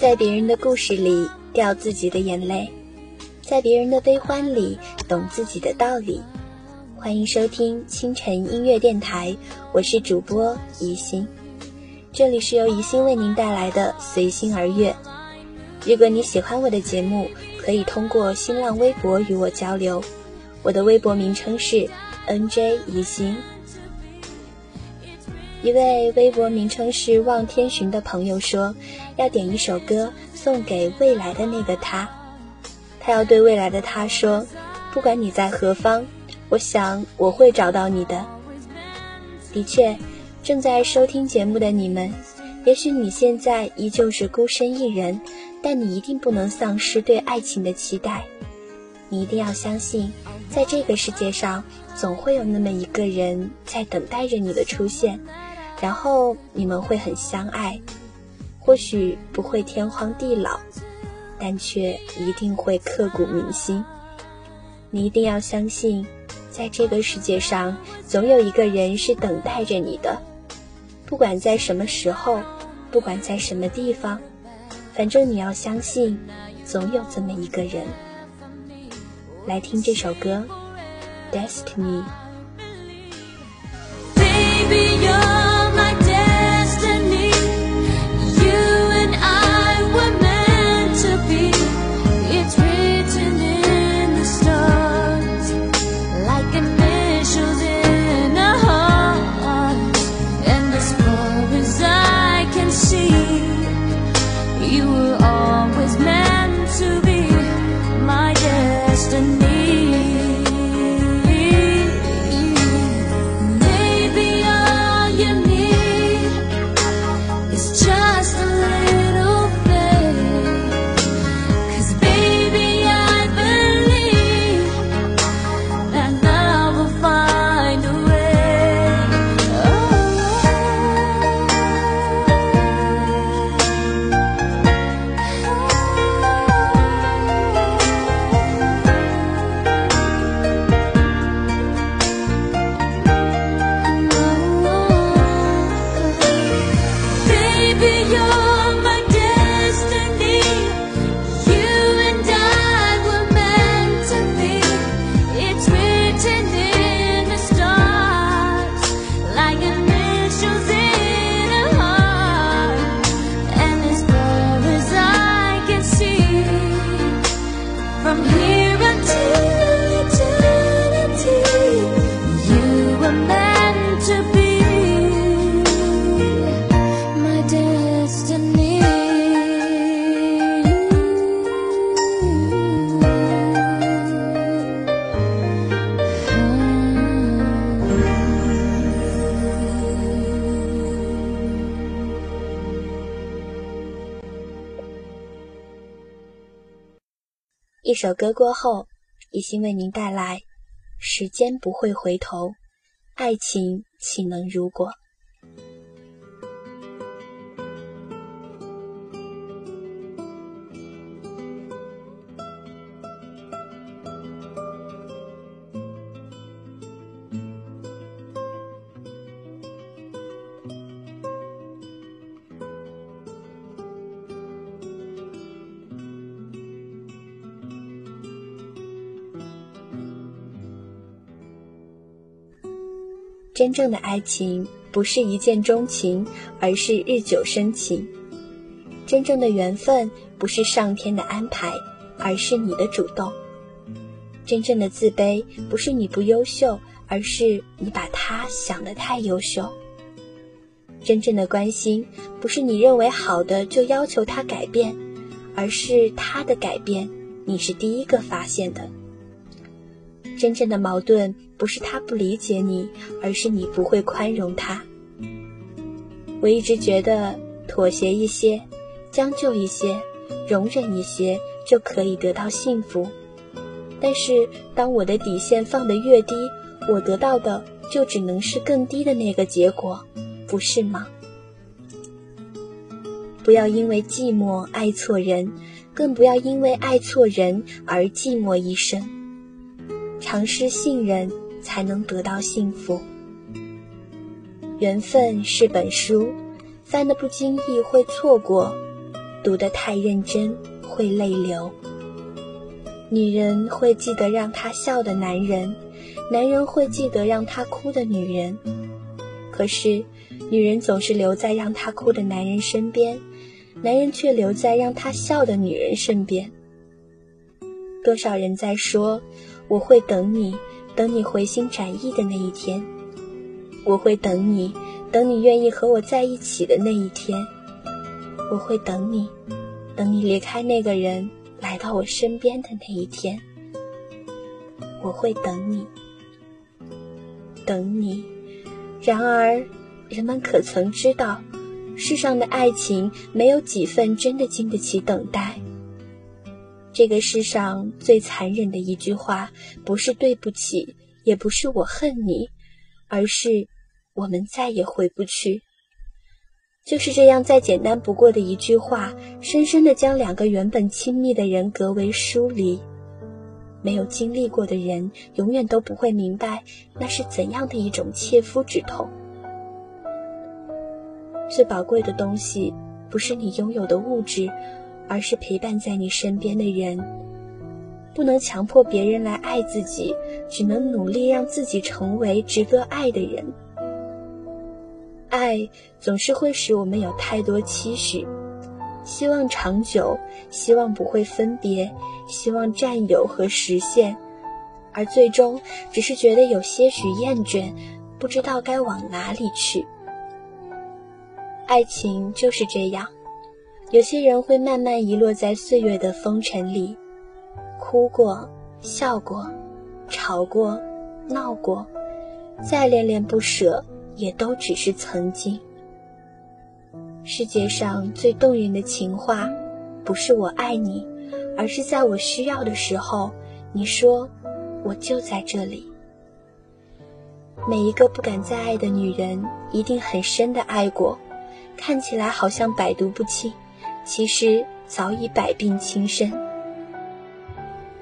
在别人的故事里掉自己的眼泪，在别人的悲欢里懂自己的道理。欢迎收听清晨音乐电台，我是主播宜心，这里是由宜心为您带来的随心而悦。如果你喜欢我的节目，可以通过新浪微博与我交流，我的微博名称是 nj 宜心。一位微博名称是望天寻的朋友说，要点一首歌送给未来的那个他，他要对未来的他说，不管你在何方，我想我会找到你的。的确，正在收听节目的你们，也许你现在依旧是孤身一人，但你一定不能丧失对爱情的期待。你一定要相信，在这个世界上，总会有那么一个人在等待着你的出现。然后你们会很相爱，或许不会天荒地老，但却一定会刻骨铭心。你一定要相信，在这个世界上，总有一个人是等待着你的。不管在什么时候，不管在什么地方，反正你要相信，总有这么一个人。来听这首歌，《Destiny》。一首歌过后，一心为您带来：时间不会回头，爱情岂能如果？真正的爱情不是一见钟情，而是日久生情。真正的缘分不是上天的安排，而是你的主动。真正的自卑不是你不优秀，而是你把他想得太优秀。真正的关心不是你认为好的就要求他改变，而是他的改变你是第一个发现的。真正的矛盾不是他不理解你，而是你不会宽容他。我一直觉得妥协一些，将就一些，容忍一些就可以得到幸福。但是当我的底线放得越低，我得到的就只能是更低的那个结果，不是吗？不要因为寂寞爱错人，更不要因为爱错人而寂寞一生。尝试信任，才能得到幸福。缘分是本书，翻的不经意会错过，读得太认真会泪流。女人会记得让她笑的男人，男人会记得让她哭的女人。可是，女人总是留在让她哭的男人身边，男人却留在让她笑的女人身边。多少人在说：“我会等你，等你回心转意的那一天。我会等你，等你愿意和我在一起的那一天。我会等你，等你离开那个人，来到我身边的那一天。我会等你，等你。然而，人们可曾知道，世上的爱情没有几份真的经得起等待。”这个世上最残忍的一句话，不是对不起，也不是我恨你，而是我们再也回不去。就是这样再简单不过的一句话，深深的将两个原本亲密的人隔为疏离。没有经历过的人，永远都不会明白那是怎样的一种切肤之痛。最宝贵的东西，不是你拥有的物质。而是陪伴在你身边的人，不能强迫别人来爱自己，只能努力让自己成为值得爱的人。爱总是会使我们有太多期许，希望长久，希望不会分别，希望占有和实现，而最终只是觉得有些许厌倦，不知道该往哪里去。爱情就是这样。有些人会慢慢遗落在岁月的风尘里，哭过，笑过，吵过，闹过，再恋恋不舍，也都只是曾经。世界上最动人的情话，不是我爱你，而是在我需要的时候，你说我就在这里。每一个不敢再爱的女人，一定很深的爱过，看起来好像百毒不侵。其实早已百病侵身。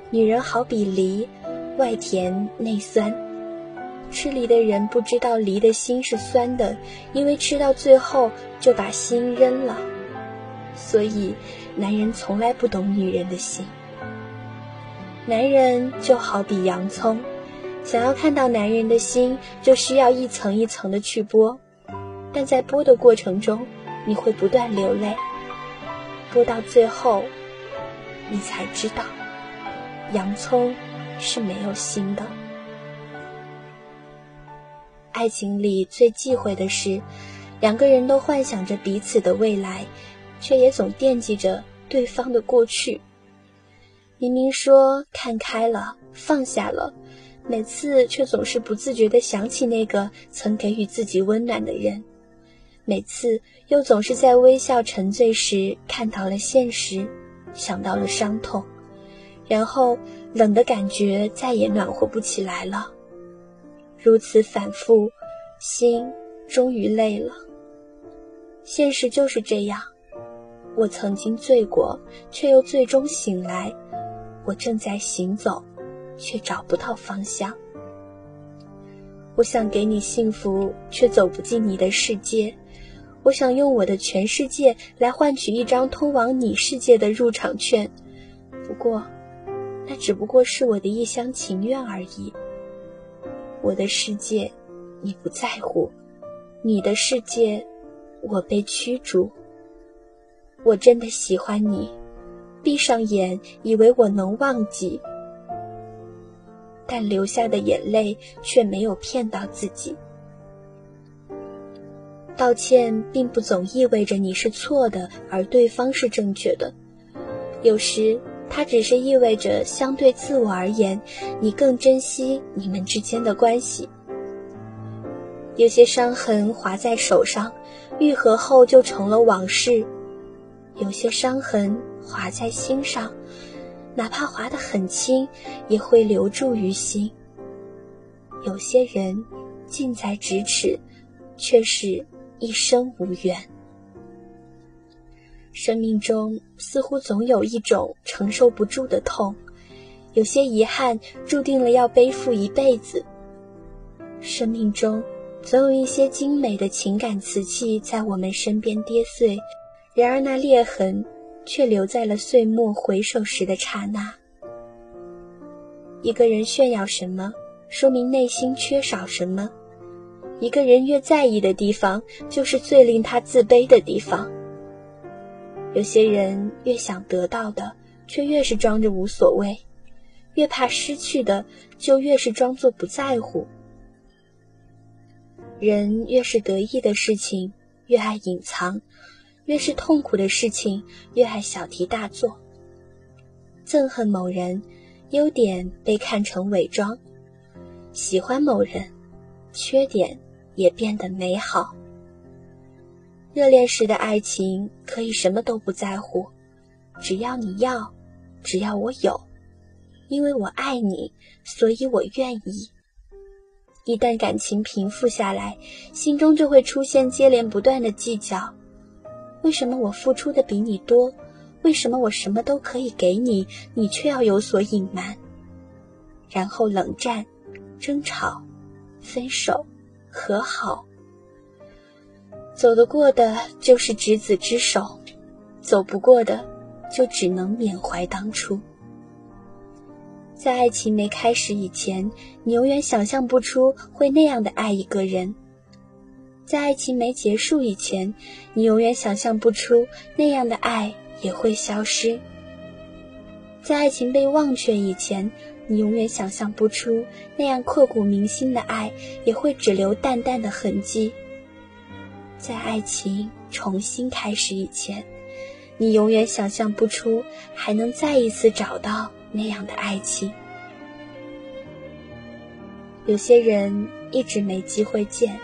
女人好比梨，外甜内酸。吃梨的人不知道梨的心是酸的，因为吃到最后就把心扔了。所以，男人从来不懂女人的心。男人就好比洋葱，想要看到男人的心，就需要一层一层的去剥。但在剥的过程中，你会不断流泪。播到最后，你才知道，洋葱是没有心的。爱情里最忌讳的是，两个人都幻想着彼此的未来，却也总惦记着对方的过去。明明说看开了，放下了，每次却总是不自觉地想起那个曾给予自己温暖的人。每次又总是在微笑沉醉时看到了现实，想到了伤痛，然后冷的感觉再也暖和不起来了。如此反复，心终于累了。现实就是这样，我曾经醉过，却又最终醒来。我正在行走，却找不到方向。我想给你幸福，却走不进你的世界。我想用我的全世界来换取一张通往你世界的入场券，不过，那只不过是我的一厢情愿而已。我的世界，你不在乎；你的世界，我被驱逐。我真的喜欢你，闭上眼以为我能忘记，但流下的眼泪却没有骗到自己。道歉并不总意味着你是错的，而对方是正确的。有时，它只是意味着相对自我而言，你更珍惜你们之间的关系。有些伤痕划在手上，愈合后就成了往事；有些伤痕划在心上，哪怕划得很轻，也会留住于心。有些人近在咫尺，却是。一生无缘。生命中似乎总有一种承受不住的痛，有些遗憾注定了要背负一辈子。生命中总有一些精美的情感瓷器在我们身边跌碎，然而那裂痕却留在了岁末回首时的刹那。一个人炫耀什么，说明内心缺少什么。一个人越在意的地方，就是最令他自卑的地方。有些人越想得到的，却越是装着无所谓；越怕失去的，就越是装作不在乎。人越是得意的事情，越爱隐藏；越是痛苦的事情，越爱小题大做。憎恨某人，优点被看成伪装；喜欢某人，缺点。也变得美好。热恋时的爱情可以什么都不在乎，只要你要，只要我有，因为我爱你，所以我愿意。一旦感情平复下来，心中就会出现接连不断的计较：为什么我付出的比你多？为什么我什么都可以给你，你却要有所隐瞒？然后冷战、争吵、分手。和好，走得过的就是执子之手，走不过的就只能缅怀当初。在爱情没开始以前，你永远想象不出会那样的爱一个人；在爱情没结束以前，你永远想象不出那样的爱也会消失；在爱情被忘却以前。你永远想象不出那样刻骨铭心的爱，也会只留淡淡的痕迹。在爱情重新开始以前，你永远想象不出还能再一次找到那样的爱情。有些人一直没机会见，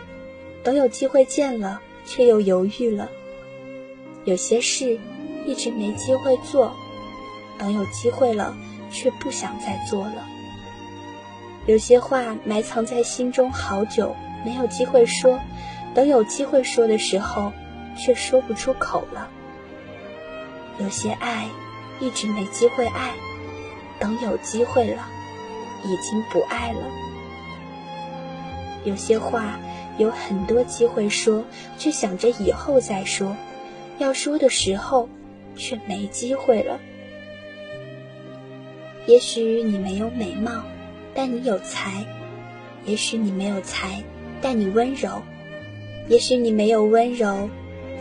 等有机会见了，却又犹豫了；有些事一直没机会做，等有机会了。却不想再做了。有些话埋藏在心中好久，没有机会说；等有机会说的时候，却说不出口了。有些爱一直没机会爱，等有机会了，已经不爱了。有些话有很多机会说，却想着以后再说，要说的时候，却没机会了。也许你没有美貌，但你有才；也许你没有才，但你温柔；也许你没有温柔，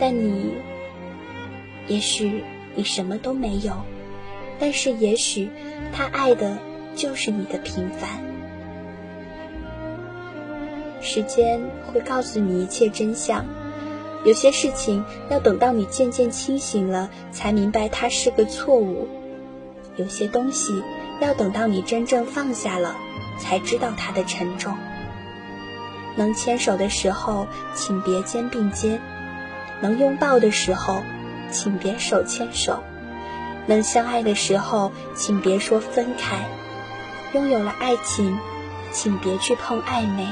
但你……也许你什么都没有，但是也许他爱的就是你的平凡。时间会告诉你一切真相，有些事情要等到你渐渐清醒了，才明白它是个错误。有些东西要等到你真正放下了，才知道它的沉重。能牵手的时候，请别肩并肩；能拥抱的时候，请别手牵手；能相爱的时候，请别说分开。拥有了爱情，请别去碰暧昧。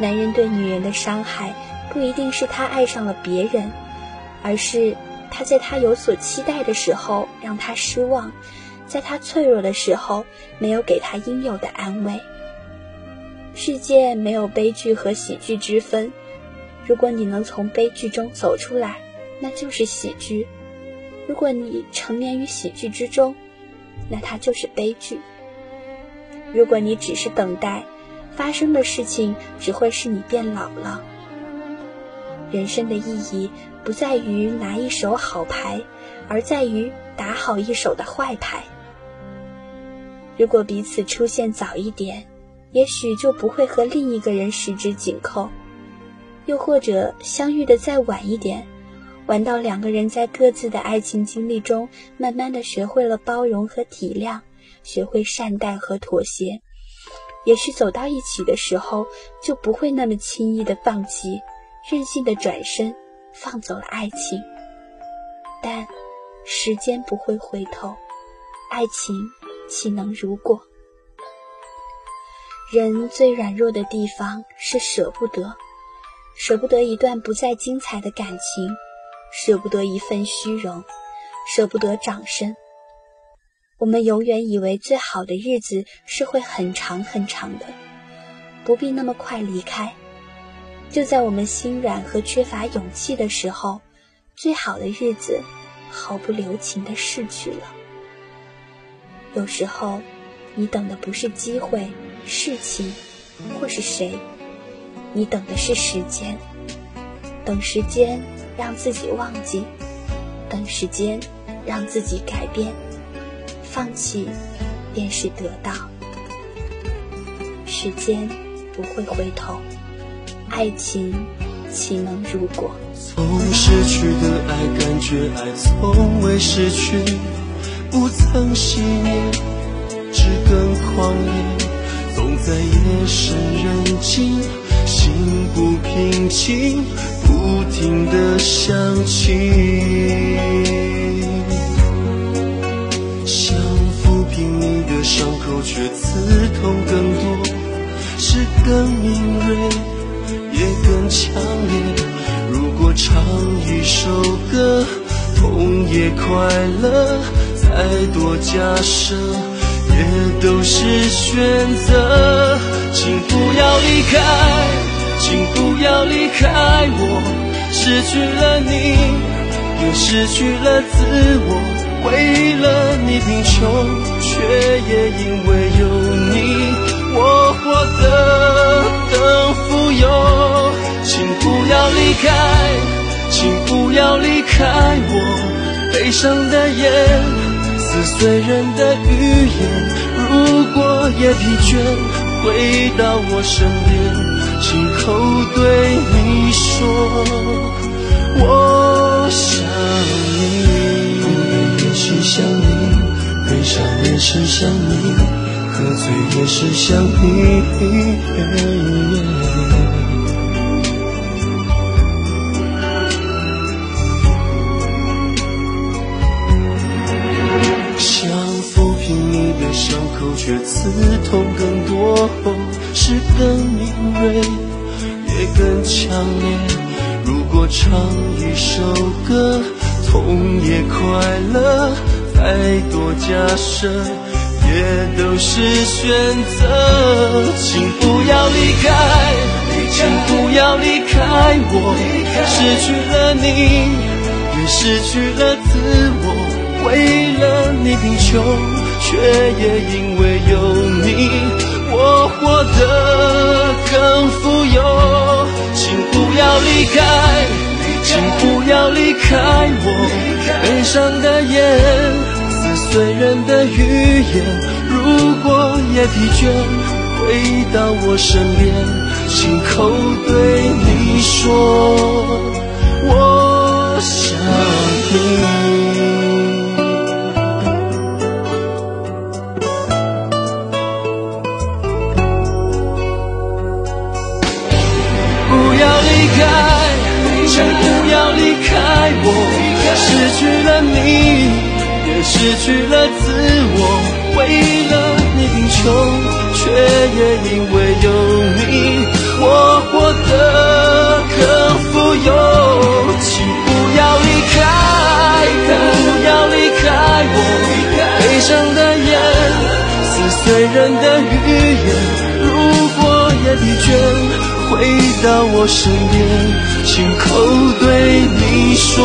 男人对女人的伤害，不一定是他爱上了别人，而是。他在他有所期待的时候让他失望，在他脆弱的时候没有给他应有的安慰。世界没有悲剧和喜剧之分，如果你能从悲剧中走出来，那就是喜剧；如果你沉湎于喜剧之中，那它就是悲剧。如果你只是等待，发生的事情只会是你变老了。人生的意义不在于拿一手好牌，而在于打好一手的坏牌。如果彼此出现早一点，也许就不会和另一个人十指紧扣；又或者相遇的再晚一点，晚到两个人在各自的爱情经历中，慢慢的学会了包容和体谅，学会善待和妥协，也许走到一起的时候，就不会那么轻易的放弃。任性的转身，放走了爱情，但时间不会回头，爱情岂能如果？人最软弱的地方是舍不得，舍不得一段不再精彩的感情，舍不得一份虚荣，舍不得掌声。我们永远以为最好的日子是会很长很长的，不必那么快离开。就在我们心软和缺乏勇气的时候，最好的日子毫不留情的逝去了。有时候，你等的不是机会、事情，或是谁，你等的是时间。等时间让自己忘记，等时间让自己改变。放弃，便是得到。时间不会回头，爱情岂能如果？从失去的爱，感觉爱从未失去，不曾熄灭，只更狂野。总在夜深人静，心不平静，不停的想起。想抚平你的伤口，却刺痛更多，是更敏锐，也更强烈。如果唱一首歌，痛也快乐，再多假设也都是选择。请不要离开，请不要离开我，失去了你，也失去了自我。为了你贫穷，却也因为有你，我活得更富有。请不要离开，请不要离开我，悲伤的眼，撕碎人的语言。如果也疲倦，回到我身边，亲口对你说，我想你。也是想你，悲伤也是想你，喝醉也是想你。假设也都是选择。请不要离开，请不要离开我，失去了你，也失去了自我。为了你贫穷。却也因为有你，我活得更富有。请不要离开，请不要离开我。悲伤的眼，醉人的语言。如果也疲倦，回到我身边，亲口对你说，我想你。不要离开，不要离开我失去了你，失去了自我。为了你贫穷，却也因为有你，我活得更富有。请不要离开，不要离开我。悲伤的眼，撕碎人的语言。如果也疲倦，回到我身边，亲口对你说。